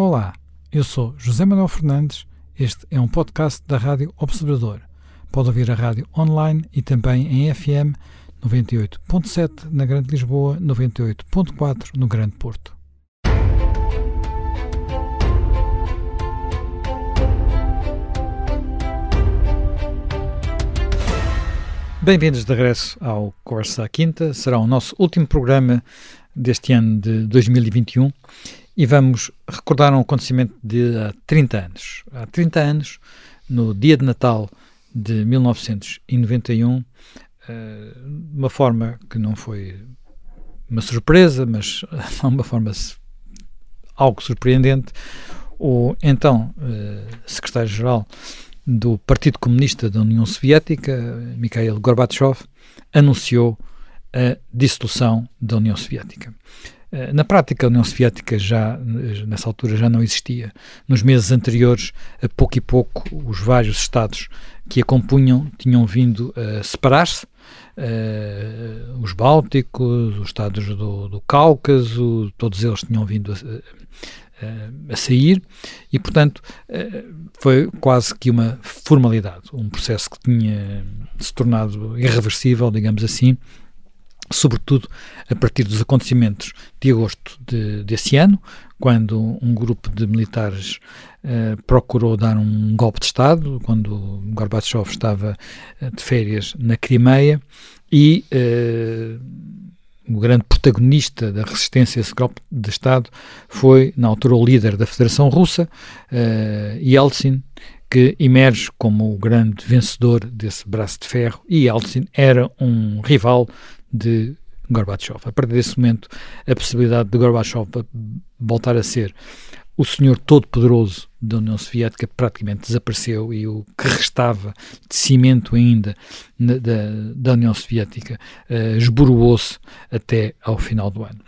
Olá, eu sou José Manuel Fernandes. Este é um podcast da Rádio Observador. Pode ouvir a rádio online e também em FM 98.7 na Grande Lisboa, 98.4 no Grande Porto. Bem-vindos de regresso ao Corsa Quinta. Será o nosso último programa deste ano de 2021 e vamos recordar um acontecimento de há 30 anos. Há 30 anos, no dia de Natal de 1991, eh, de uma forma que não foi uma surpresa, mas de uma forma algo surpreendente, o então eh, secretário-geral do Partido Comunista da União Soviética, Mikhail Gorbachev, anunciou a dissolução da União Soviética. Eh, na prática, a União Soviética já, nessa altura, já não existia. Nos meses anteriores, a pouco e pouco, os vários Estados que a compunham tinham vindo a separar-se. Uh, os Bálticos, os Estados do, do Cáucaso, todos eles tinham vindo a, a sair e, portanto, eh, foi quase que uma formalidade, um processo que tinha se tornado irreversível, digamos assim, sobretudo a partir dos acontecimentos de agosto de, desse ano, quando um grupo de militares uh, procurou dar um golpe de Estado, quando Gorbachev estava uh, de férias na Crimeia, e uh, o grande protagonista da resistência a esse golpe de Estado foi, na altura, o líder da Federação Russa, Yeltsin, que emerge como o grande vencedor desse braço de ferro, e Yeltsin era um rival de Gorbachev. A partir desse momento, a possibilidade de Gorbachev voltar a ser o senhor todo-poderoso da União Soviética praticamente desapareceu e o que restava de cimento ainda na, da, da, União Soviética uh, esboroou-se até ao final do ano.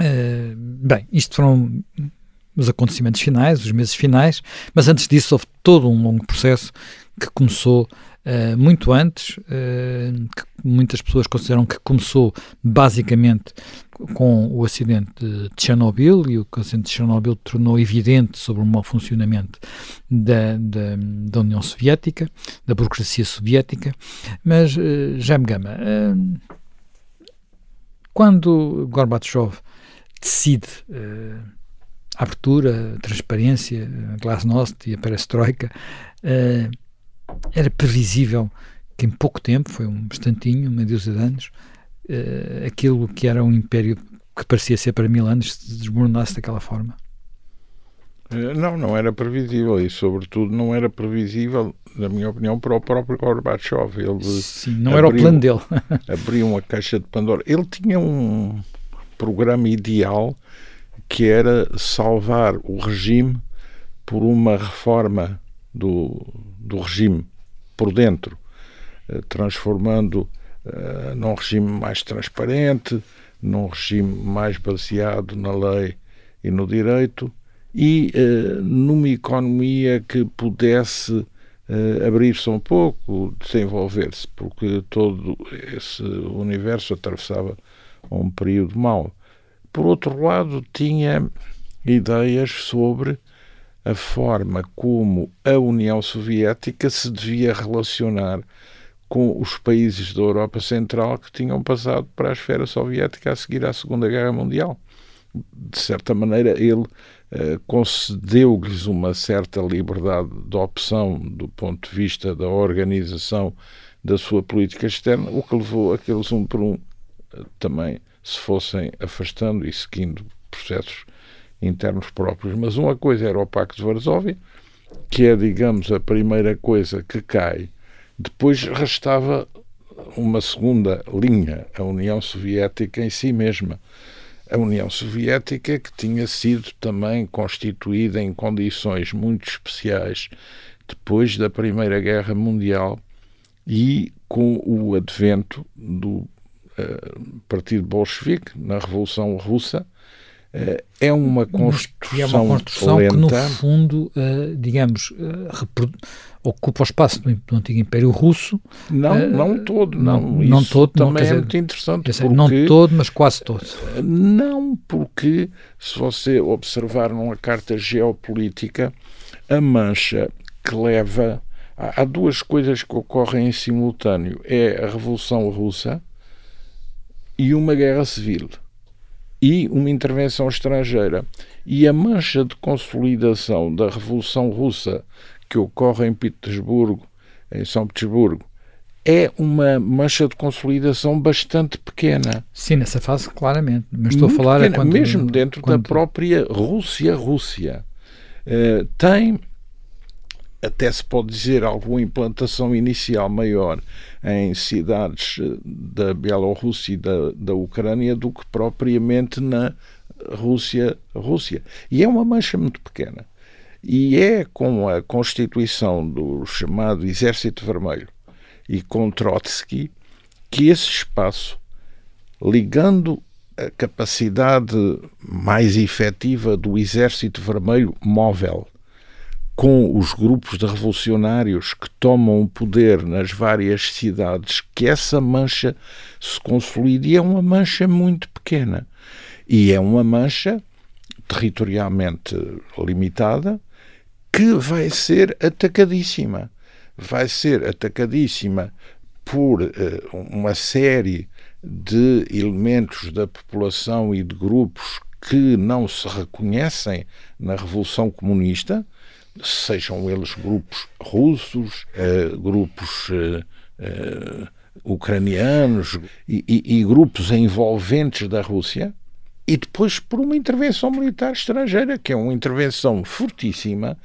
Uh, bem, isto foram os acontecimentos finais, os meses finais, mas antes disso houve todo um longo processo que começou uh, muito antes, uh, que muitas pessoas consideram que começou basicamente com o acidente de Chernobyl e o acidente de Chernobyl tornou evidente sobre o mau funcionamento da, da, da União Soviética, da burocracia soviética, mas uh, Jaime Gama, uh, quando Gorbachev decide a abertura, a transparência, a glasnost e a perestroika, era previsível que em pouco tempo, foi um instantinho, uma dúzia de anos, uh, aquilo que era um império que parecia ser para mil anos se desmoronasse daquela forma? Eh, não, não era previsível e, sobretudo, não era previsível, na minha opinião, para o próprio Gorbachev. Ele Sim, não abriu, era o plano dele. abriu uma caixa de Pandora. Ele tinha um programa ideal que era salvar o regime por uma reforma do, do regime por dentro, eh, transformando uh, num regime mais transparente, num regime mais baseado na lei e no direito e uh, numa economia que pudesse abrir-se um pouco, desenvolver-se, porque todo esse universo atravessava um período mau. Por outro lado, tinha ideias sobre a forma como a União Soviética se devia relacionar com os países da Europa Central que tinham passado para a esfera soviética a seguir à Segunda Guerra Mundial. De certa maneira, ele eh, concedeu-lhes uma certa liberdade de opção do ponto de vista da organização da sua política externa, o que levou a que eles, um por um, eh, também se fossem afastando e seguindo processos internos próprios. Mas uma coisa era o Pacto de Varsóvia, que é, digamos, a primeira coisa que cai. Depois restava uma segunda linha, a União Soviética em si mesma. A União Soviética, que tinha sido também constituída em condições muito especiais depois da Primeira Guerra Mundial e com o advento do uh, Partido Bolchevique na Revolução Russa, é uma construção, é uma construção lenta. que, no fundo, uh, digamos, uh, ocupa o espaço do, antigo Império Russo. Não, não todo. Não, não, não todo. Também não, é dizer, muito interessante. Dizer, não todo, mas quase todo. Não, porque se você observar numa carta geopolítica, a mancha que leva. Há duas coisas que ocorrem em simultâneo: é a Revolução Russa e uma guerra civil e uma intervenção estrangeira. E a mancha de consolidação da Revolução Russa que ocorre em Petersburgo, em São Petersburgo, é uma mancha de consolidação bastante pequena. Sim, nessa fase, claramente. Mas estou Muito a falar pequena, quando, mesmo dentro da própria Rússia-Rússia. Uh, tem até se pode dizer alguma implantação inicial maior em cidades eh, da Bielorrússia e da, da Ucrânia do que propriamente na Rússia, Rússia. E é uma mancha muito pequena. E é com a constituição do chamado Exército Vermelho e com Trotsky que esse espaço, ligando a capacidade mais efetiva do Exército Vermelho móvel com os grupos de revolucionários que tomam o poder nas várias cidades, que essa mancha se consolide. E é uma mancha muito pequena. E é uma mancha territorialmente limitada que vai ser atacadíssima. Vai ser atacadíssima por uh, uma série de elementos da população e de grupos que não se reconhecem na Revolução Comunista sejam eles grupos russos, uh, grupos uh, uh, ucranianos e, e, grupos envolventes da Rússia, e depois por uma intervenção militar estrangeira, que é uma intervenção fortíssima,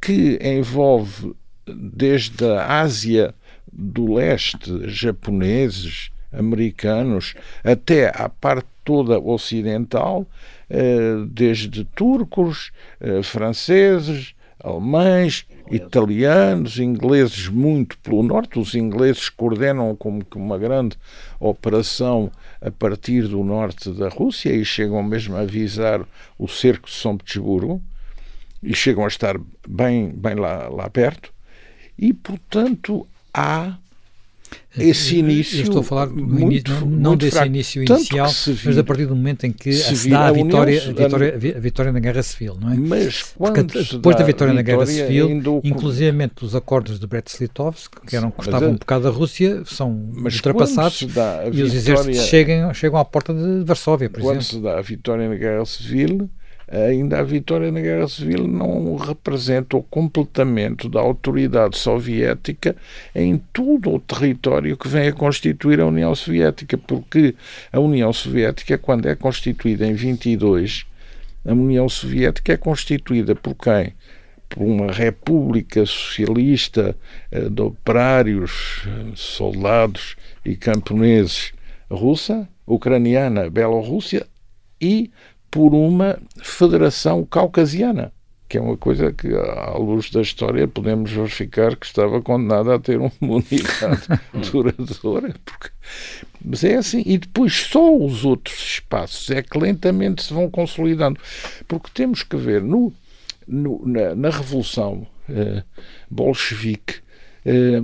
que envolve desde a Ásia do Leste, japoneses, americanos, até à parte toda ocidental, desde turcos, franceses, alemães, italianos, ingleses muito pelo norte. Os ingleses coordenam como que uma grande operação a partir do norte da Rússia e chegam mesmo a avisar o cerco de São Petersburgo e chegam a estar bem, bem lá, lá perto. E, portanto, há esse início. Eu estou a falar muito, início, não, não desse fraco. início inicial, mas a partir do momento em que se dá a vitória, a, vitória, a vitória na Guerra Civil, não é? Mas Porque depois da vitória na Guerra Civil, inclusive os acordos de Brest-Litovsk, que eram, custavam a, um bocado da Rússia, são ultrapassados e os exércitos chegam, chegam à porta de Varsóvia, por quando exemplo. Quando se dá a vitória na Guerra Civil, ainda a vitória na Guerra Civil não representa o completamento da autoridade soviética em todo o território que vem a constituir a União Soviética, porque a União Soviética, quando é constituída em 22, a União Soviética é constituída por quem? Por uma república socialista eh, de operários, eh, soldados e camponeses russa, ucraniana, Bielorrússia e por uma federação caucasiana, que é uma coisa que, à luz da história, podemos verificar que estava condenada a ter uma unidade duradoura. Porque... Mas é assim. E depois só os outros espaços é que lentamente se vão consolidando. Porque temos que ver no, no na, na, Revolução eh, Bolchevique, eh,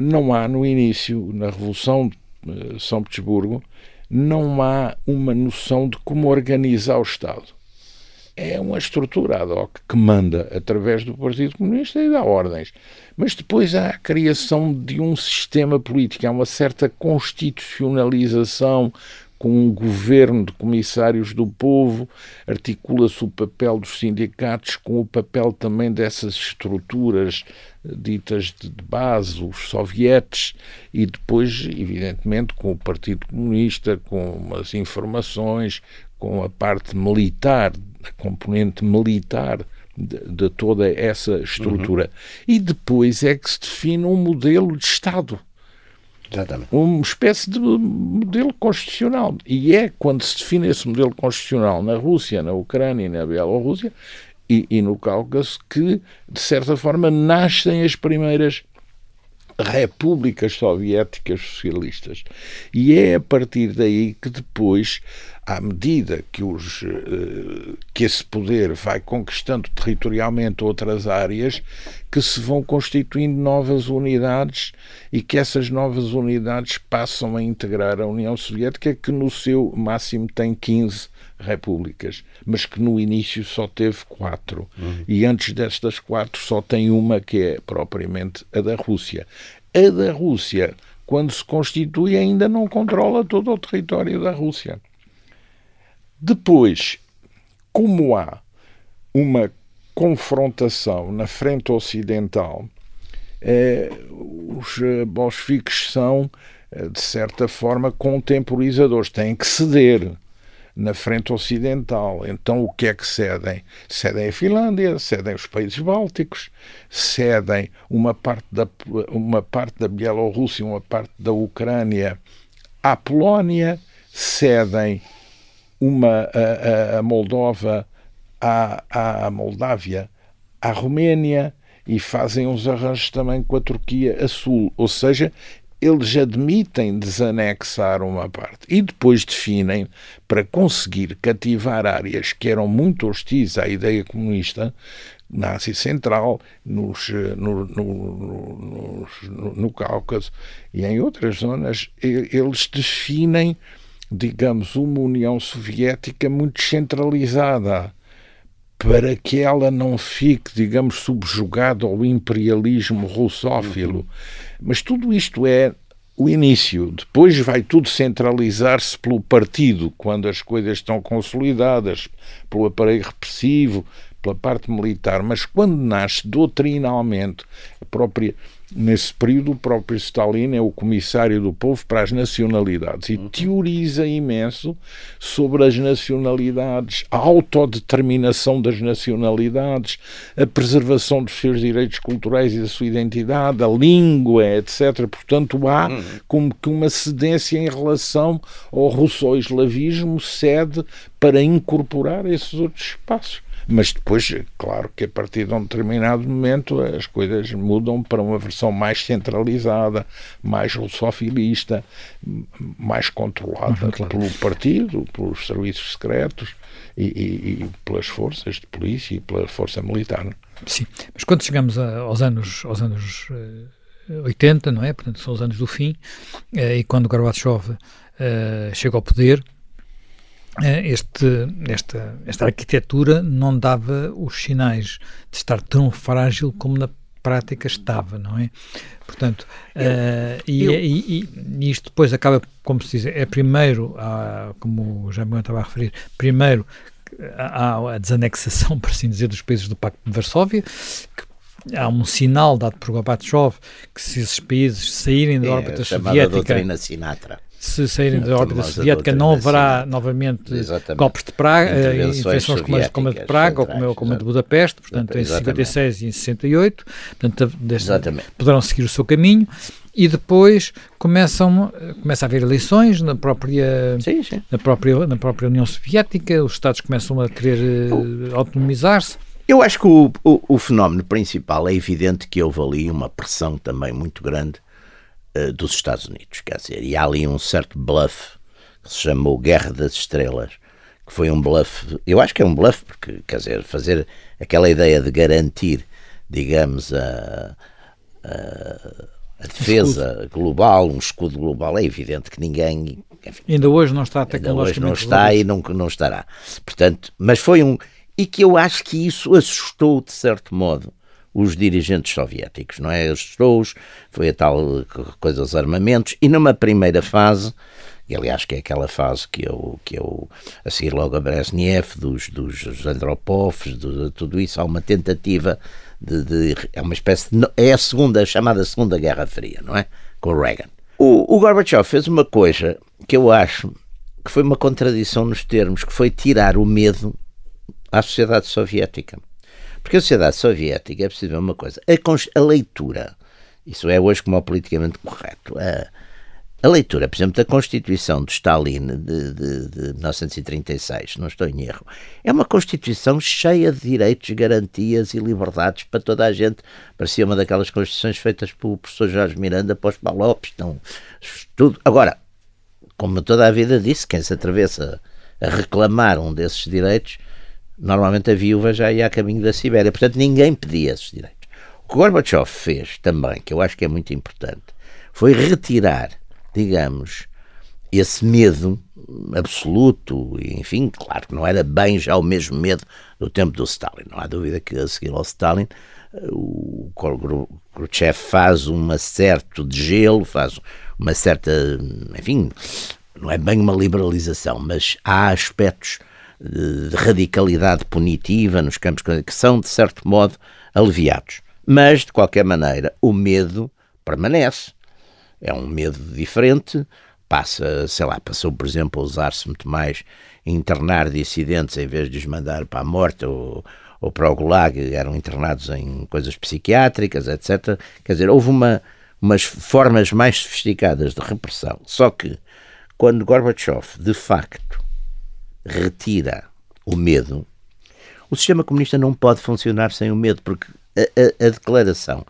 não há no início, na Revolução de eh, São Petersburgo, não há uma noção de como organizar o Estado. É uma estrutura ad hoc que manda através do Partido Comunista e dá ordens. Mas depois há a criação de um sistema político, há uma certa constitucionalização com um governo de comissários do povo, articula-se o papel dos sindicatos com o papel também dessas estruturas ditas de base, os sovietes, e depois, evidentemente, com o Partido Comunista, com as informações, com a parte militar, a componente militar de, de toda essa estrutura. Uhum. E depois é que se define um modelo de Estado. Exatamente. Uma espécie de modelo constitucional. E é quando se define esse modelo constitucional na Rússia, na Ucrânia e na Bielorrússia e, e no Cáucaso que, de certa forma, nascem as primeiras repúblicas soviéticas socialistas. E é a partir daí que depois à medida que, os, eh, que esse poder vai conquistando territorialmente outras áreas, que se vão constituindo novas unidades e que essas novas unidades passam a integrar a União Soviética, que no seu máximo tem 15 repúblicas, mas que no início só teve quatro. Uhum. E antes destas quatro só tem uma que é propriamente a da Rússia. A da Rússia, quando se constitui, ainda não controla todo o território da Rússia. Depois, como há uma confrontação na frente ocidental, eh, os bolcheviques são, eh, de certa forma, contemporizadores, têm que ceder na frente ocidental. Então, o que é que cedem? Cedem a Finlândia, cedem os países bálticos, cedem uma parte da, uma parte da Bielorrússia, uma parte da Ucrânia à Polónia, cedem uma a, a Moldova à, à Moldávia, à Roménia e fazem uns arranjos também com a Turquia a sul. Ou seja, eles admitem desanexar uma parte e depois definem, para conseguir cativar áreas que eram muito hostis à ideia comunista, na Ásia Central, nos, no, no, no, no Cáucaso e em outras zonas, eles definem, digamos, uma União Soviética muito centralizada para que ela não fique, digamos, subjugada ao imperialismo russófilo. Uhum. Mas tudo isto é o início. Depois vai tudo centralizar-se pelo partido, quando as coisas estão consolidadas, pelo aparelho repressivo, pela parte militar. Mas quando nasce doutrinalmente a própria Nesse período, o próprio Stalin é o comissário do povo para as nacionalidades e uhum. teoriza imenso sobre as nacionalidades, a autodeterminação das nacionalidades, a preservação dos seus direitos culturais e da sua identidade, a língua, etc. Portanto, há uhum. como que uma cedência em relação ao russo-eslavismo, cede para incorporar esses outros espaços. Mas depois, claro que a partir de um determinado momento as coisas mudam para uma versão mais centralizada, mais russofilista, mais controlada claro. pelo partido, pelos serviços secretos e, e, e, pelas forças de polícia e pela força militar. Sim, mas quando chegamos a, aos anos, aos anos 80, eh, não é? Portanto, são os anos do fim, eh, e quando Gorbachev uh, chega ao poder, este, esta, esta arquitetura não dava os sinais de estar tão frágil como na prática estava, não é? Portanto, eu, uh, e, eu... e, e, isto depois acaba, como se diz, é primeiro, ah, como já me estava a referir, primeiro há a desanexação, por assim dizer, dos países do Pacto de Varsóvia, que há um sinal dado por Gorbachev que se esses países saírem da é, órbita soviética... doutrina Sinatra se saírem da órbita soviética, não haverá novamente Exatamente. golpes de Praga, eh, intervenções como, a de Praga ou como, como a de Budapeste, portanto, Exatamente. em 56 e em 68, portanto, deste, poderão seguir o seu caminho e depois começam começa a haver eleições na própria sim, sim. na própria na própria União Soviética os estados começam a querer uh, autonomizar-se eu acho que o, o, o, fenómeno principal é evidente que houve ali uma pressão também muito grande eh, dos Estados Unidos. Quer dizer, e há ali um certo bluff que se chamou Guerra das Estrelas, que foi um bluff, eu acho que é um bluff, porque, quer dizer, fazer aquela ideia de garantir, digamos, a, a, a defesa escudo. global, um escudo global, é evidente que ninguém. Enfim, ainda hoje não está tecnologicamente. Ainda hoje não está e não, não estará. Portanto, mas foi um. E que eu acho que isso assustou, de certo modo, os dirigentes soviéticos, não é? Assustou-os, foi a tal coisa dos armamentos, e numa primeira fase, e aliás que é aquela fase que eu, que eu a seguir logo a Brezhnev, dos, dos Andropovs, de, tudo isso, há uma tentativa de, de, é uma espécie de, é a segunda, a chamada Segunda Guerra Fria, não é? Com o Reagan. O, o Gorbachev fez uma coisa que eu acho que foi uma contradição nos termos, que foi tirar o medo à sociedade soviética. Porque a sociedade soviética, é preciso ver uma coisa, a, a leitura, isso é hoje como é politicamente correto, a, a, leitura, por exemplo, da Constituição de Stalin de, de, de 1936, não estou em erro, é uma Constituição cheia de direitos, garantias e liberdades para toda a gente. Parecia uma daquelas Constituições feitas pelo professor Jorge Miranda para os Palopes, então, tudo. Agora, como toda a vida disse, quem se atravessa a reclamar um desses direitos, normalmente a viúva já ia a caminho da Sibéria. Portanto, ninguém pedia esses direitos. O que Gorbachev fez também, que eu acho que é muito importante, foi retirar, digamos, esse medo absoluto, enfim, claro que não era bem já o mesmo medo do tempo do Stalin. Não há dúvida que a seguir ao Stalin o Khrushchev faz um certo de gelo, faz uma certa, enfim, não é bem uma liberalização, mas há aspectos de radicalidade punitiva nos campos que são, de certo modo, aliviados. Mas, de qualquer maneira, o medo permanece. É um medo diferente, passa, sei lá, passou, por exemplo, a usar-se muito mais internar dissidentes em vez de os mandar para a morte ou, ou para o Gulag, eram internados em coisas psiquiátricas, etc. Quer dizer, houve uma, umas formas mais sofisticadas de repressão. Só que, quando Gorbachev, de facto, retira o medo, o sistema comunista não pode funcionar sem o medo, porque a, a, a declaração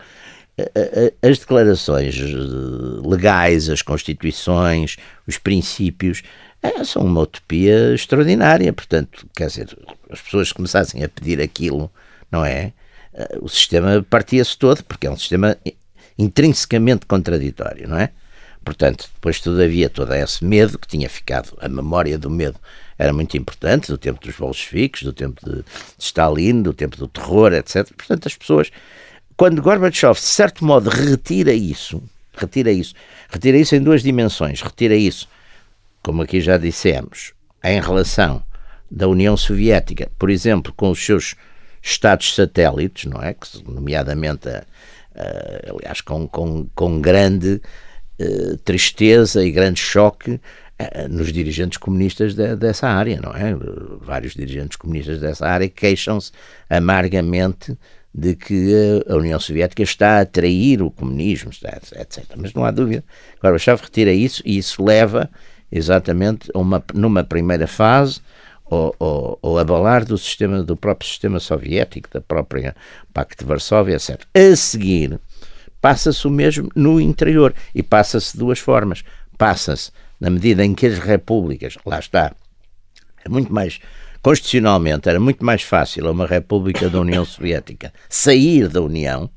as declarações eh, legais, as constituições, os princípios, é, são uma utopia extraordinária. Portanto, quer dizer, as pessoas começassem a pedir aquilo, não é? Eh, o sistema partia-se todo, porque é um sistema intrinsecamente contraditório, não é? Portanto, depois todavia todo esse medo que tinha ficado, a memória do medo era muito importante, do tempo dos bolcheviques, do tempo de Stalin, do tempo do terror, etc. Portanto, as pessoas quando Gorbachev, de certo modo, retira isso, retira isso, retira isso em duas dimensões, retira isso, como aqui já dissemos, em relação da União Soviética, por exemplo, com os seus estados satélites, não é? Que, nomeadamente, a, a, aliás, com, com, com grande uh, tristeza e grande choque uh, nos dirigentes comunistas de, dessa área, não é? Vários dirigentes comunistas dessa área queixam-se amargamente de que a União Soviética está a atrair o comunismo, etc. Mas não há dúvida. Gorbachev retira isso e isso leva exatamente uma, numa primeira fase ao, ao, ao, abalar do sistema do próprio sistema soviético, da própria Pacto de Varsóvia, etc. A seguir, passa-se o mesmo no interior e passa-se de duas formas. Passa-se na medida em que as repúblicas, lá está, é muito mais constitucionalmente era muito mais fácil a uma república da União Soviética sair da União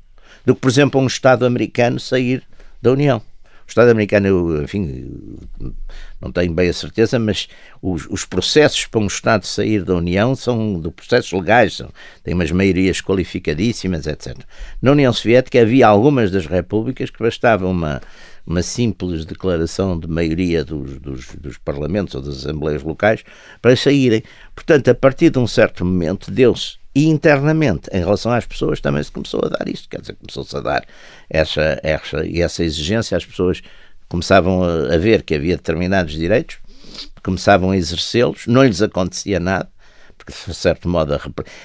do que, por exemplo, um Estado americano sair da União. Estado americano, enfim, não tenho bem a certeza, mas os, os, processos para um Estado sair da União são de processos legais, são, têm umas maiorias qualificadíssimas, etc. Na União Soviética havia algumas das repúblicas que bastava uma, uma simples declaração de maioria dos, dos, dos, parlamentos ou das assembleias locais para saírem. Portanto, a partir de um certo momento, deu-se internamente, em relação às pessoas, também se começou a dar isto, quer dizer, começou-se a dar essa, essa, essa exigência, as pessoas. Começavam a, a ver que havia determinados direitos, começavam a exercê-los, não lhes acontecia nada, porque de certo modo a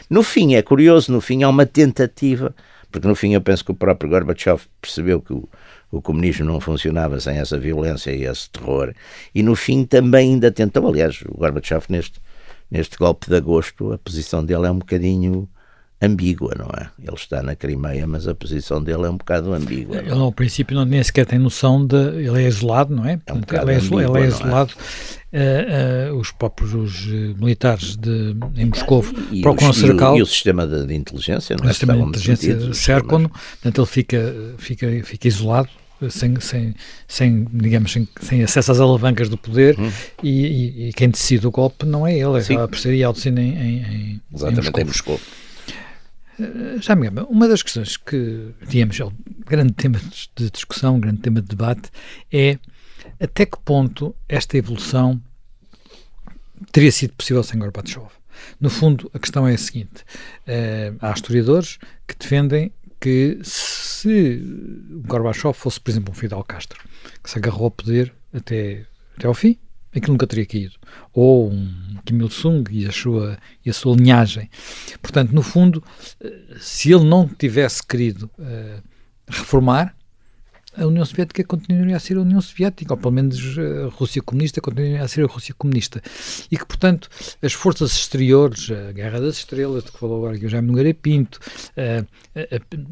no fim é curioso, no fim há uma tentativa, porque no fim eu penso que o próprio Gorbachev percebeu que o, o comunismo não funcionava sem essa violência e esse terror. E no fim também ainda tentou, aliás, o Gorbachev neste, neste golpe de agosto, a posição dele é um bocadinho ambígua, não é? Ele está na Crimeia, mas a posição dele é um bocado ambígua. Ele, ao princípio, não nem sequer tem noção de. Ele é isolado, não é? é um ele, é, ambígua, ele é, é? isolado. É? Uh, uh, os próprios os uh, militares de, em Moscou procuram cercá-lo. E, o sistema de, de inteligência, não é? O sistema de inteligência cercam-no, portanto, ele fica, fica, fica isolado sem, sem, sem digamos, sem, sem, acesso às alavancas do poder hum. e, e, e, quem decide o golpe não é ele, é a parceria Alcina em, em, em, Exatamente, em Moscou. Eh, já me lembro, uma das questões que tínhamos, é o grande tema de discussão, grande tema de debate, é até que ponto esta evolução teria sido possível sem Gorbachev. No fundo, a questão é a seguinte: uh, há historiadores que defendem que se Gorbachev fosse, por exemplo, um Fidel Castro, que se agarrou ao poder até, até ao fim, aquilo nunca teria caído. Ou um Kim Il-sung e a sua, e a sua linhagem. Portanto, no fundo, eh, se ele não tivesse querido uh, reformar, a União Soviética continuaria a ser a União Soviética, ou pelo menos a Rússia comunista continuaria a ser a Rússia comunista. E que, portanto, as forças exteriores, a Guerra das Estrelas, de que falou agora o Jaime Nogueira Pinto,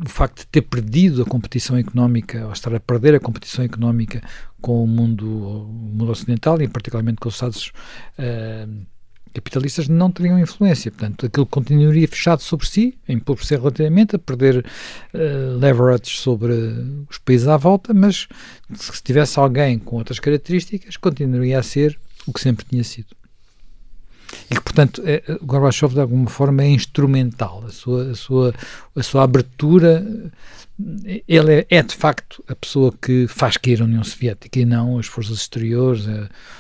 o facto de ter perdido a competição económica, ou estar a perder a competição económica com o mundo, o mundo ocidental, e particularmente com os Estados capitalistas não teriam influência. Portanto, aquilo continuaria fechado sobre si, a empobrecer relativamente, a perder uh, leverage sobre os países à volta, mas se tivesse alguém com outras características, continuaria a ser o que sempre tinha sido. E que, portanto, é, Gorbachev, de alguma forma, é instrumental. A sua, a sua, a sua abertura, ele é, é, de facto a pessoa que faz cair a União Soviética e não as forças exteriores,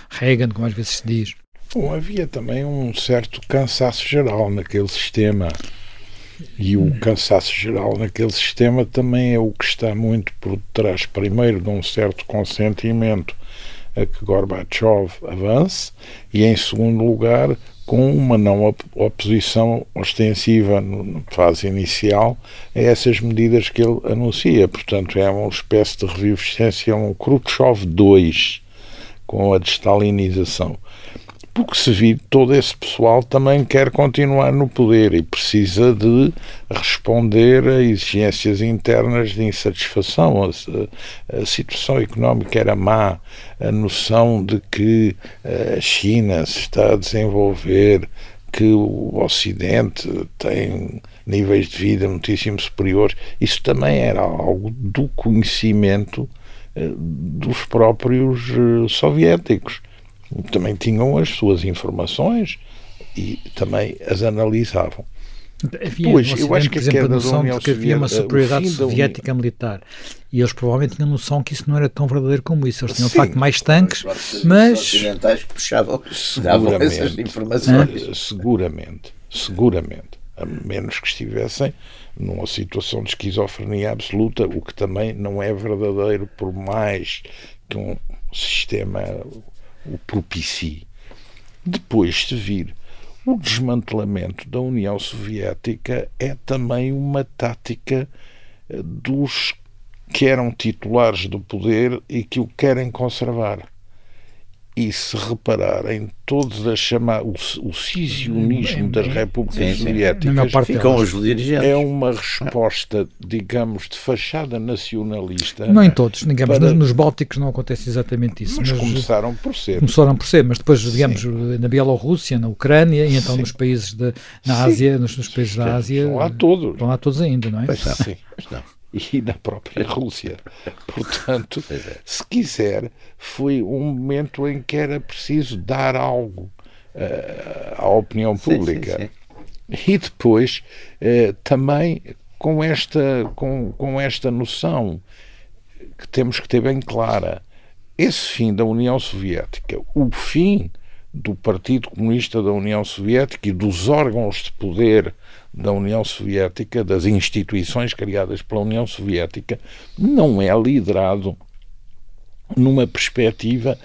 Reagan, como às vezes se diz. Bom, havia também um certo cansaço geral naquele sistema. E o cansaço geral naquele sistema também é o que está muito por trás, primeiro, de um certo consentimento a que Gorbachev avance, e em segundo lugar, com uma não oposição ostensiva na fase inicial a essas medidas que ele anuncia. Portanto, é uma espécie de revivescência, um Khrushchev 2, com a destalinização. Porque se vir todo esse pessoal também quer continuar no poder e precisa de responder a exigências internas de insatisfação. A, a situação económica era má, a noção de que a China se está a desenvolver, que o Ocidente tem níveis de vida muitíssimo superiores, isso também era algo do conhecimento eh, dos próprios eh, soviéticos também tinham as suas informações e também as analisavam. Havia, pois, eu acho que por exemplo, a noção de que havia uma superioridade soviética da... militar e eles provavelmente tinham noção que isso não era tão verdadeiro como isso. Eles tinham Sim, de facto mais tanques, mas. Os ocidentais que puxavam, seguramente, essas informações. Seguramente, seguramente. A menos que estivessem numa situação de esquizofrenia absoluta, o que também não é verdadeiro, por mais que um sistema o propicie. Depois de vir o desmantelamento da União Soviética é também uma tática eh, dos que eram titulares do poder e que o querem conservar e se reparar em todos a chamar o, o cisionismo das repúblicas sim, soviéticas ficam os dirigentes. é uma resposta, digamos, de fachada nacionalista. Não em todos, digamos, para... nos, Bálticos não acontece exatamente isso. Mas, mas, começaram por ser. Começaram por ser, mas depois, digamos, sim. na Bielorrússia, na Ucrânia e então sim. nos países de, na Ásia, nos, nos países da Ásia. Estão lá todos. Estão lá todos ainda, não é? Pois não. Sim, pois não e na própria Rússia. Portanto, é. se quiser, foi um momento em que era preciso dar algo uh, à opinião pública. Sim, sim, sim. E depois, uh, também com esta, com, com esta noção que temos que ter bem clara, esse fim da União Soviética, o fim do Partido Comunista da União Soviética e dos órgãos de poder da União Soviética, das instituições criadas pela União Soviética, não é liderado numa perspectiva,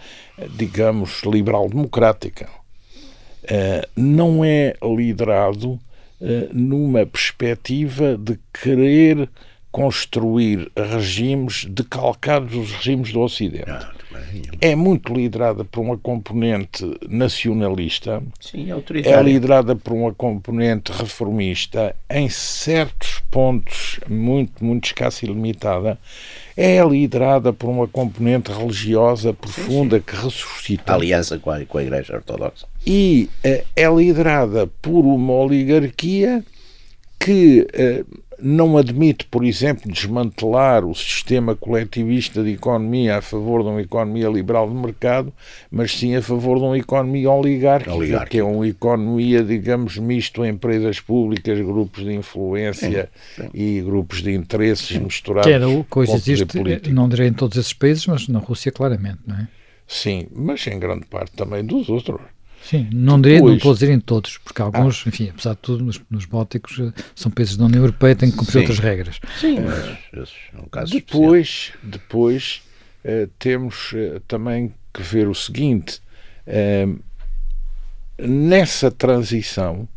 digamos, liberal-democrática. Eh, não é liderado eh, numa perspectiva de querer construir regimes decalcados dos regimes do Ocidente. É muito liderada por uma componente nacionalista, Sim, é liderada por uma componente reformista, em certos pontos muito, muito escassa e limitada, é liderada por uma componente religiosa profunda sim, sim. que ressuscita. A aliança com a, com a Igreja Ortodoxa. E é, é liderada por uma oligarquia que eh, não admite, por exemplo, desmantelar o sistema coletivista de economia a favor de uma economia liberal de mercado, mas sim a favor de uma economia oligárquica, oligárquica. que é uma economia, digamos, misto a empresas públicas, grupos de influência sim, sim. e grupos de interesses misturados. Que era o que existe, político. não direi em todos esses países, mas na Rússia claramente, não é? Sim, mas em grande parte também dos outros. Sim, não, direi, não estou a dizer em todos, porque alguns, ah. enfim, apesar de tudo, nos, nos Bálticos eh, são países da União Europeia têm que cumprir Sim. outras regras. Sim, mas é um caso Depois, depois uh, temos uh, também que ver o seguinte: uh, nessa transição,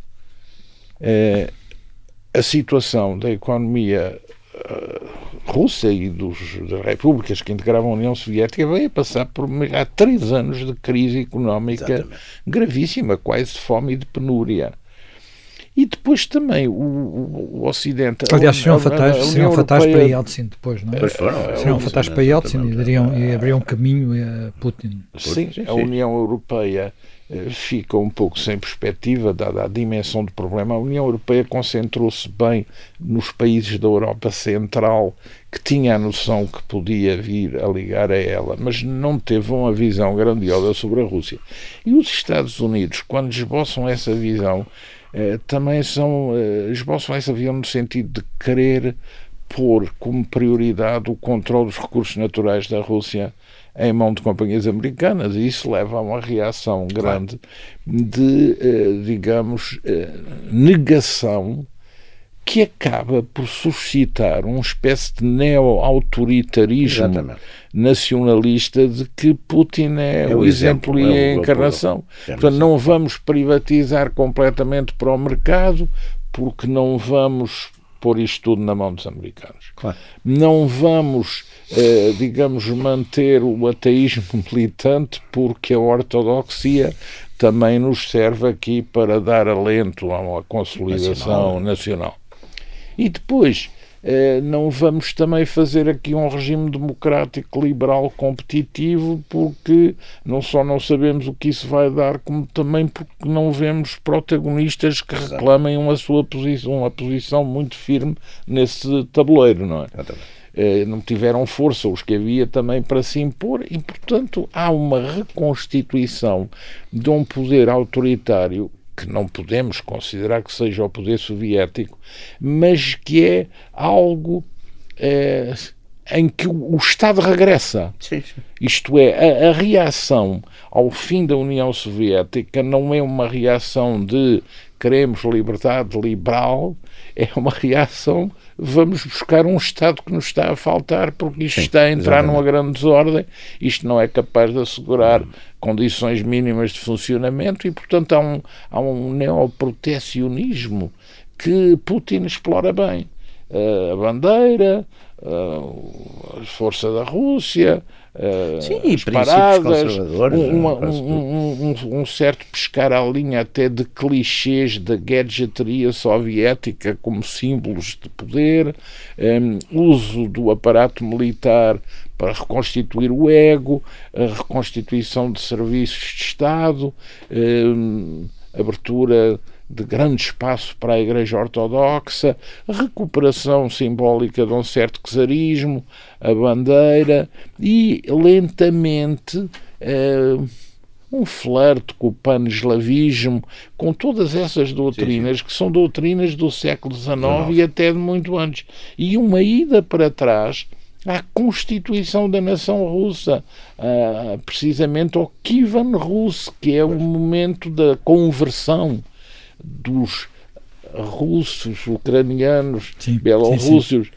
a situação da economia Rússia e dos, das repúblicas que integravam a União Soviética veio a passar por há três anos de crise económica Exatamente. gravíssima, quase de fome e de penúria. E depois também o, o Ocidente. Aliás, seriam fatais, seriam fatais para Yeltsin depois, não é? Foram, seriam fatais para Yeltsin e, dariam, e abriam caminho a Putin. Sim, a União Europeia fica um pouco sem perspectiva, dada a dimensão do problema. A União Europeia concentrou-se bem nos países da Europa Central, que tinha a noção que podia vir a ligar a ela, mas não teve uma visão grandiosa sobre a Rússia. E os Estados Unidos, quando esboçam essa visão, eh, também são, eh, esboçam essa visão no sentido de querer pôr como prioridade o controle dos recursos naturais da Rússia em mão de companhias americanas e isso leva a uma reação grande de, eh, digamos, eh, negação que acaba por suscitar uma espécie de neo-autoritarismo nacionalista de que Putin é, é o, exemplo, exemplo, e é a encarnação. Portanto, não vamos privatizar completamente para o mercado, porque não vamos pôr isto tudo na mão dos americanos. Claro. Não vamos, eh, digamos, manter o ateísmo militante porque a ortodoxia também nos serve aqui para dar alento a uma consolidação nacional. nacional. E depois, não vamos também fazer aqui um regime democrático liberal competitivo porque não só não sabemos o que isso vai dar como também porque não vemos protagonistas que reclamem uma sua posição uma posição muito firme nesse tabuleiro não é? Eh, não tiveram força os que havia também para se impor e portanto há uma reconstituição de um poder autoritário que não podemos considerar que seja o poder soviético, mas que é algo é, em que o, Estado regressa. Sim, sim. Isto é, a, a, reação ao fim da União Soviética não é uma reação de queremos liberdade liberal, é uma reação vamos buscar um Estado que nos está a faltar porque isto Sim, está a entrar exatamente. numa grande desordem, isto não é capaz de assegurar condições mínimas de funcionamento e, portanto, há um, há um neoprotecionismo que Putin explora bem. Uh, a bandeira, uh, a força da Rússia, uh, Sim, as paradas, um, um, um, um, certo pescar à linha até de clichês da gadgeteria soviética como símbolos de poder, um, uso do aparato militar para reconstituir o ego, a reconstituição de serviços de Estado, hum, abertura de grande espaço para a Igreja Ortodoxa, a recuperação simbólica de um certo czarismo, a bandeira e, lentamente, uh, um flerte com o pan-eslavismo, com todas essas doutrinas, sim, sim. que são doutrinas do século XIX e até de muito antes. E uma ida para trás à constituição da nação russa, uh, precisamente ao Kivan Rus, que é o momento da conversão dos russos, ucranianos, sim, belorrússios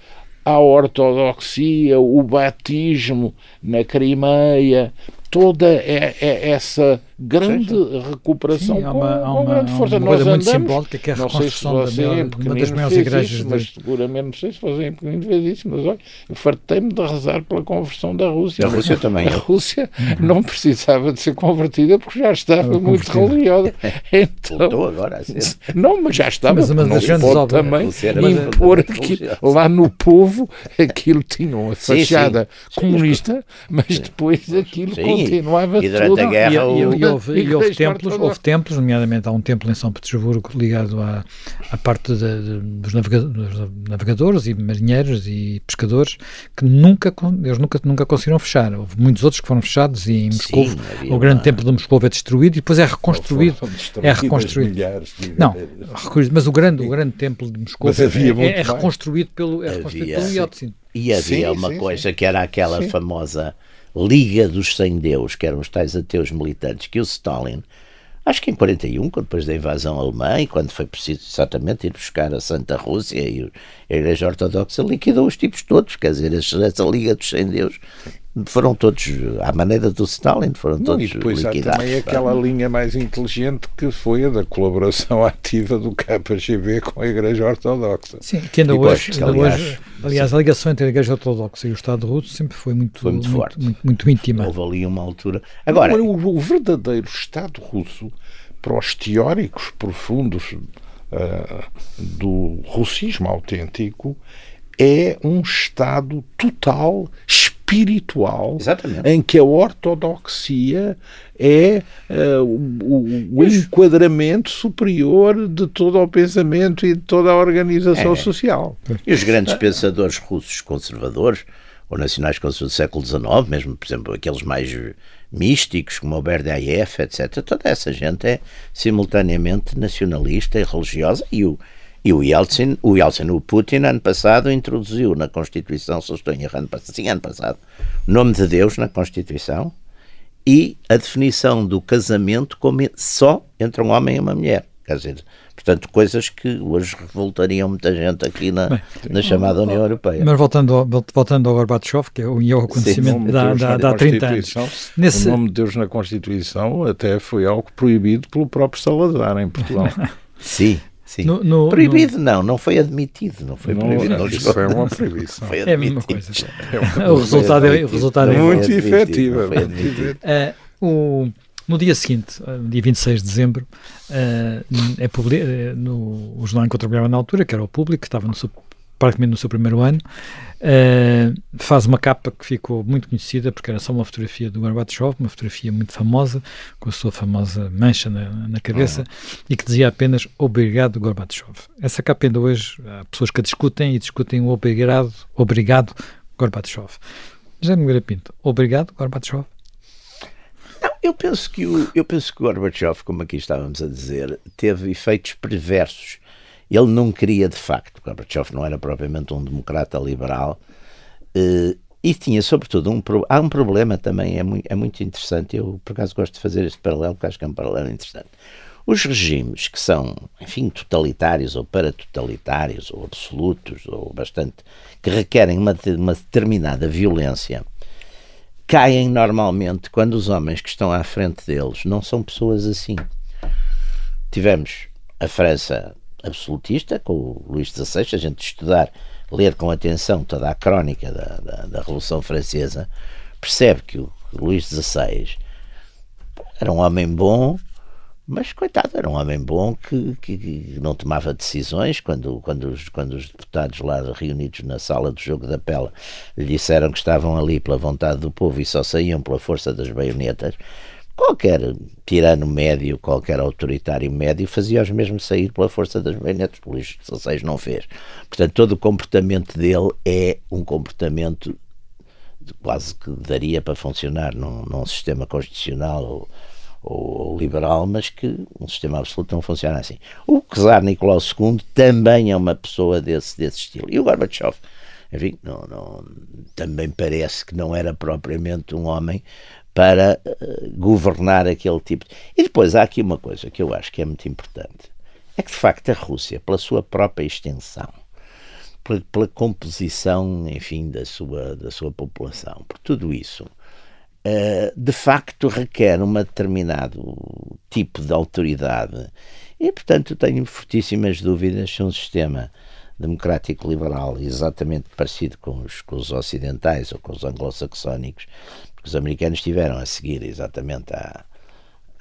à ortodoxia, o batismo na Crimeia, toda é, é essa grande sim, recuperação sim, há uma, com, uma, grande força. Uma coisa muito simbólica que é a reconstrução se da maior, uma das maiores igrejas. Isso, mas seguramente, não sei se você em pequenino fez isso, mas olha, eu fartei-me de rezar pela conversão da Rússia. A Rússia também. A Rússia uhum. não precisava de ser convertida porque já estava muito religiosa. Então, Voltou agora a ser. Não, mas já estava. Mas, mas não pode também impor aqui, lá no povo aquilo tinha uma fachada sim, sim. comunista, mas depois aquilo continuava e durante tudo. A guerra, e, e, e houve, e houve templos, houve templos, nomeadamente há um templo em São Petersburgo ligado à, à parte de, de, dos, navegadores, dos, navegadores, e marinheiros e pescadores que nunca, eles nunca, nunca conseguiram fechar. Houve muitos outros que foram fechados e em Moscou o grande uma... templo de Moscou é destruído e depois é reconstruído. É reconstruído. Não, mas o grande, o grande templo de Moscou é, é, reconstruído pelo, é reconstruído pelo Yeltsin. E havia sim, uma sim, coisa sim. que era aquela famosa Liga dos Sem Deus, que eram os tais ateus militantes, que o Stalin, acho que em 41, depois da invasão alemã, e quando foi preciso exatamente ir buscar a Santa Rússia e a Igreja Ortodoxa, liquidou os tipos todos, quer dizer, essa Liga dos Sem Deus foram todos, à maneira do Stalin, foram Não, todos e depois liquidados. há também aquela linha mais inteligente que foi a da colaboração ativa do KGB com a Igreja Ortodoxa. Sim, que ainda, hoje, ainda aliás, hoje, aliás, a ligação entre a Igreja Ortodoxa e o Estado russo sempre foi muito, foi muito, muito forte, muito, muito, muito íntima. Houve ali uma altura. Agora, o, o verdadeiro Estado russo, para os teóricos profundos uh, do russismo autêntico é um estado total espiritual Exatamente. em que a ortodoxia é uh, o, o enquadramento superior de todo o pensamento e de toda a organização é. social. E os grandes pensadores russos conservadores ou nacionais conservadores do século XIX, mesmo, por exemplo, aqueles mais místicos, como o Berdayev, etc., toda essa gente é simultaneamente nacionalista e religiosa e o e o Yeltsin, o Yeltsin, o Putin, ano passado, introduziu na Constituição, se estou errando, sim, ano passado, o nome de Deus na Constituição e a definição do casamento como só entre um homem e uma mulher. Quer dizer, portanto, coisas que hoje revoltariam muita gente aqui na, Bem, na chamada União Europeia. Mas voltando ao, voltando ao Gorbachev, que é o, acontecimento da, da, da, há 30 anos. Nesse... O nome de Deus na Constituição até foi algo proibido pelo próprio Salazar em Portugal. Sim. Sim. No, no, proibido no... não, não foi admitido, não foi proibido. Não, isso é uma proibição. Foi é a mesma coisa. É o resultado é, o resultado é muito efetivo. Uh, o, no dia seguinte, eh, dia 26 de dezembro, uh, é publi no o jornal em que eu trabalhava na altura, que era o Público, que estava no seu praticamente no seu primeiro ano, uh, faz uma capa que ficou muito conhecida porque era só uma fotografia do Gorbachev, uma fotografia muito famosa, com a sua famosa mancha na, na cabeça, uhum. e que dizia apenas Obrigado Gorbachev. Essa capa ainda hoje há pessoas que a discutem e discutem o Obrigado, obrigado Gorbachev. Já Nogueira Pinto, Obrigado Gorbachev? Não, eu penso que o, eu penso que o Gorbachev, como aqui estávamos a dizer, teve efeitos perversos ele não queria, de facto, Gorbachev não era propriamente um democrata liberal, eh, e tinha, sobretudo, um, há um problema também, é muito, é muito interessante, eu por acaso gosto de fazer este paralelo, porque acho que é um paralelo interessante. Os regimes que são, enfim, totalitários ou paratotalitários, ou absolutos, ou bastante, que requerem uma, uma determinada violência, caem normalmente quando os homens que estão à frente deles não são pessoas assim. Tivemos a França absolutista, com o Luís XVI, a gente estudar, ler com atenção toda a crónica da, da, da Revolução Francesa, percebe que o Luís XVI era um homem bom, mas coitado, era um homem bom que, que, que, não tomava decisões quando, quando, os, quando os deputados lá reunidos na sala do jogo da pela lhe disseram que estavam ali pela vontade do povo e só saíam pela força das baionetas. Qualquer tirano médio, qualquer autoritário médio fazia os mesmos sair pela força das baionetas. O Luís XVI não fez. Portanto, todo o comportamento dele é um comportamento quase que daria para funcionar num, num sistema constitucional ou, ou, liberal, mas que um sistema absoluto não funciona assim. O czar Nicolau II também é uma pessoa desse, desse estilo. E o Gorbachev, enfim, não, não, também parece que não era propriamente um homem para uh, governar aquele tipo. E depois há aqui uma coisa que eu acho que é muito importante: é que de facto a Rússia, pela sua própria extensão, pela, pela composição, enfim, da sua, da sua população, por tudo isso, uh, de facto requer um determinado tipo de autoridade. E, portanto, tenho fortíssimas dúvidas se um sistema democrático liberal exatamente parecido com os, com os ocidentais ou com os anglo-saxónicos os americanos tiveram a seguir exatamente à,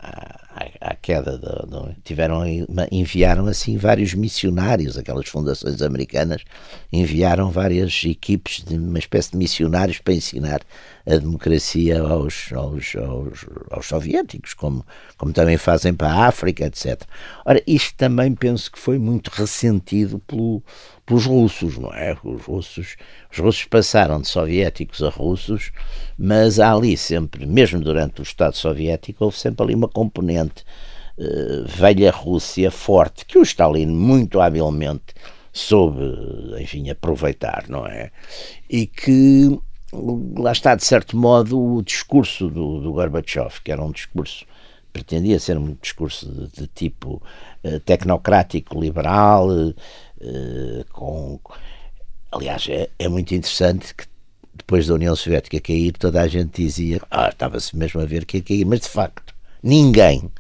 à, à queda do, do, tiveram enviaram assim vários missionários aquelas fundações americanas enviaram várias equipes de uma espécie de missionários para ensinar a democracia aos, aos, aos, aos soviéticos como, como também fazem para a África etc ora isto também penso que foi muito ressentido pelo pelos russos, não é? Os russos, os russos passaram de soviéticos a russos, mas há ali sempre, mesmo durante o Estado Soviético, houve sempre ali uma componente uh, velha Rússia forte, que o Stalin muito habilmente soube, enfim, aproveitar, não é? E que lá está, de certo modo, o discurso do, do Gorbachev, que era um discurso pretendia ser um discurso de, de tipo uh, tecnocrático, liberal, eh, com. Aliás, é, é muito interessante que depois da União Soviética cair, toda a gente dizia, ah, estava-se mesmo a ver que ia cair, mas de facto, ninguém.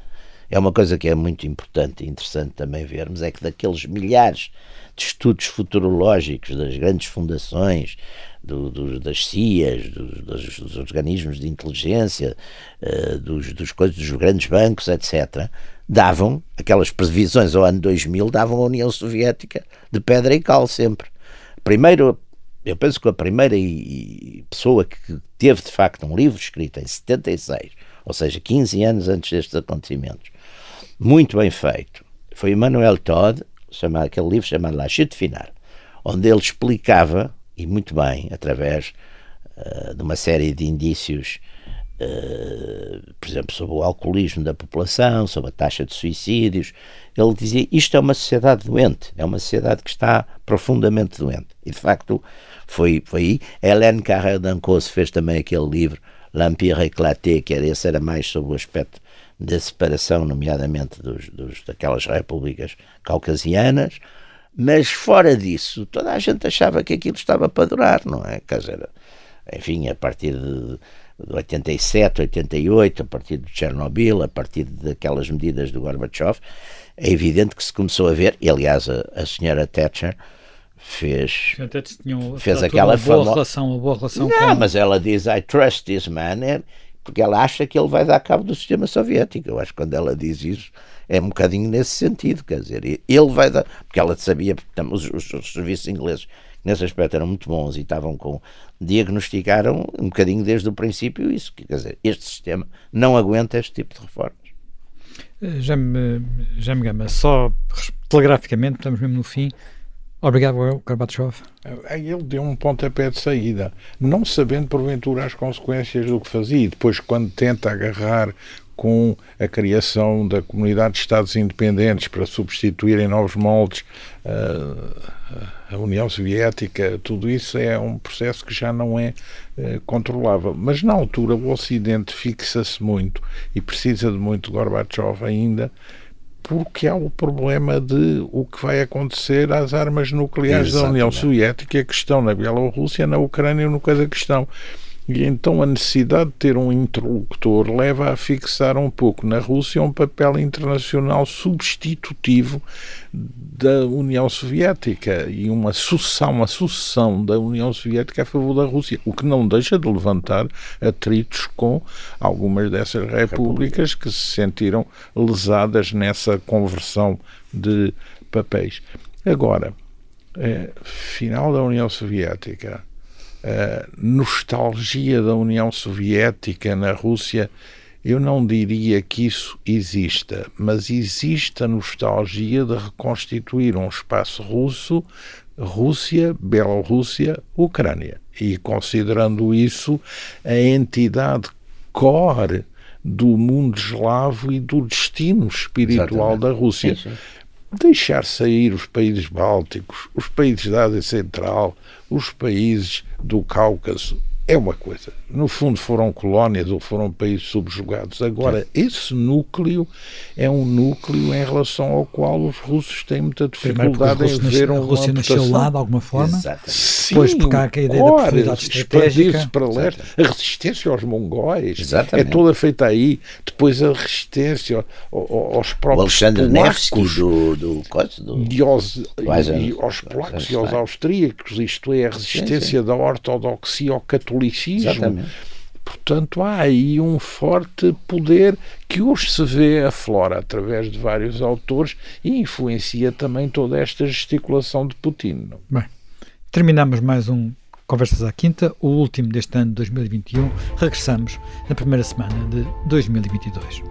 É uma coisa que é muito importante e interessante também vermos, é que daqueles milhares de estudos futurológicos das grandes fundações, do, do, das CIAs, do, dos, dos, organismos de inteligência, uh, dos, dos, coisas, dos grandes bancos, etc., davam, aquelas previsões ao ano 2000, davam a União Soviética de pedra e cal sempre. Primeiro, eu penso que a primeira pessoa que teve de facto um livro escrito em 76, ou seja, 15 anos antes destes acontecimentos, muito bem feito, foi Emmanuel Todd, chamado, aquele livro chamado La Chute Final, onde ele explicava, e muito bem, através uh, de uma série de indícios por exemplo, sobre o alcoolismo da população, sobre a taxa de suicídios. Ele dizia isto é uma sociedade doente, é uma sociedade que está profundamente doente. E de facto foi, foi aí. Hélène Carrère d'Ancos fez também aquele livro, L'Empire éclaté, que era, esse era mais sobre o aspecto da separação, nomeadamente dos, dos, daquelas repúblicas caucasianas. Mas fora disso, toda a gente achava que aquilo estava para durar, não é? Quer dizer, enfim, a partir de 87, 88, a partir de Chernobyl, a partir daquelas medidas do Gorbachev, é evidente que se começou a ver, e aliás a, a senhora Thatcher fez, fez aquela boa relação, uma boa relação Não, com... mas ela diz I trust this man, é, porque ela acha que ele vai dar cabo do sistema soviético. Eu acho que quando ela diz isso é um bocadinho nesse sentido, quer dizer, ele vai dar, porque ela sabia, porque os, os, os serviços ingleses nesse aspecto eram muito bons e estavam com diagnosticaram um bocadinho desde o princípio isso, quer dizer, este sistema não aguenta este tipo de reformas. Eh, já me, já me gama, só telegraficamente, estamos mesmo no fim. Obrigado, Gorbachev. Ele deu um pontapé de saída, não sabendo porventura as consequências do que fazia. E depois, quando tenta agarrar com a criação da comunidade de Estados independentes para substituírem novos moldes uh, a União Soviética, tudo isso é um processo que já não é uh, controlável. Mas na altura o Ocidente fixa-se muito e precisa de muito Gorbachev ainda porque há o problema de o que vai acontecer às armas nucleares Exatamente. da União Soviética que estão na Bielorrússia, na Ucrânia no Cazaquistão. E então a necessidade de ter um interlocutor leva a fixar um pouco na Rússia um papel internacional substitutivo da União Soviética e uma sucessão, uma sucessão da União Soviética a favor da Rússia, o que não deixa de levantar atritos com algumas dessas repúblicas que se sentiram lesadas nessa conversão de papéis. Agora, é, final da União Soviética nostalgia da União Soviética na Rússia, eu não diria que isso exista, mas existe a nostalgia de reconstituir um espaço russo, Rússia, Bielorrússia, Ucrânia. E considerando isso a entidade core do mundo eslavo e do destino espiritual Exatamente. da Rússia. Sim, sim. Deixar sair os países bálticos, os países da Ásia Central, os países do Cáucaso é uma coisa. No fundo, foram colónias ou foram países subjugados. Agora, esse núcleo é um núcleo em relação ao qual os russos têm muita dificuldade em ver um. A Rússia nasceu lá de alguma forma? Exatamente. Sim, pois, porque há a ideia core, da profundidade estratégica. para leste. A resistência aos mongóis Exatamente. é toda feita aí. Depois a resistência aos próprios. O Alexandre Nevsky do, do, do, e aos, e, aos polacos e aos austríacos, isto é, a resistência sim, sim. da ortodoxia ao catolicismo catolicismo. Exatamente. Portanto, há aí um forte poder que hoje se vê aflora através de vários autores e influencia também toda esta gesticulação de Putin. Bem, terminamos mais um Conversas à Quinta, o último deste ano de 2021. Regressamos na primeira semana de 2022.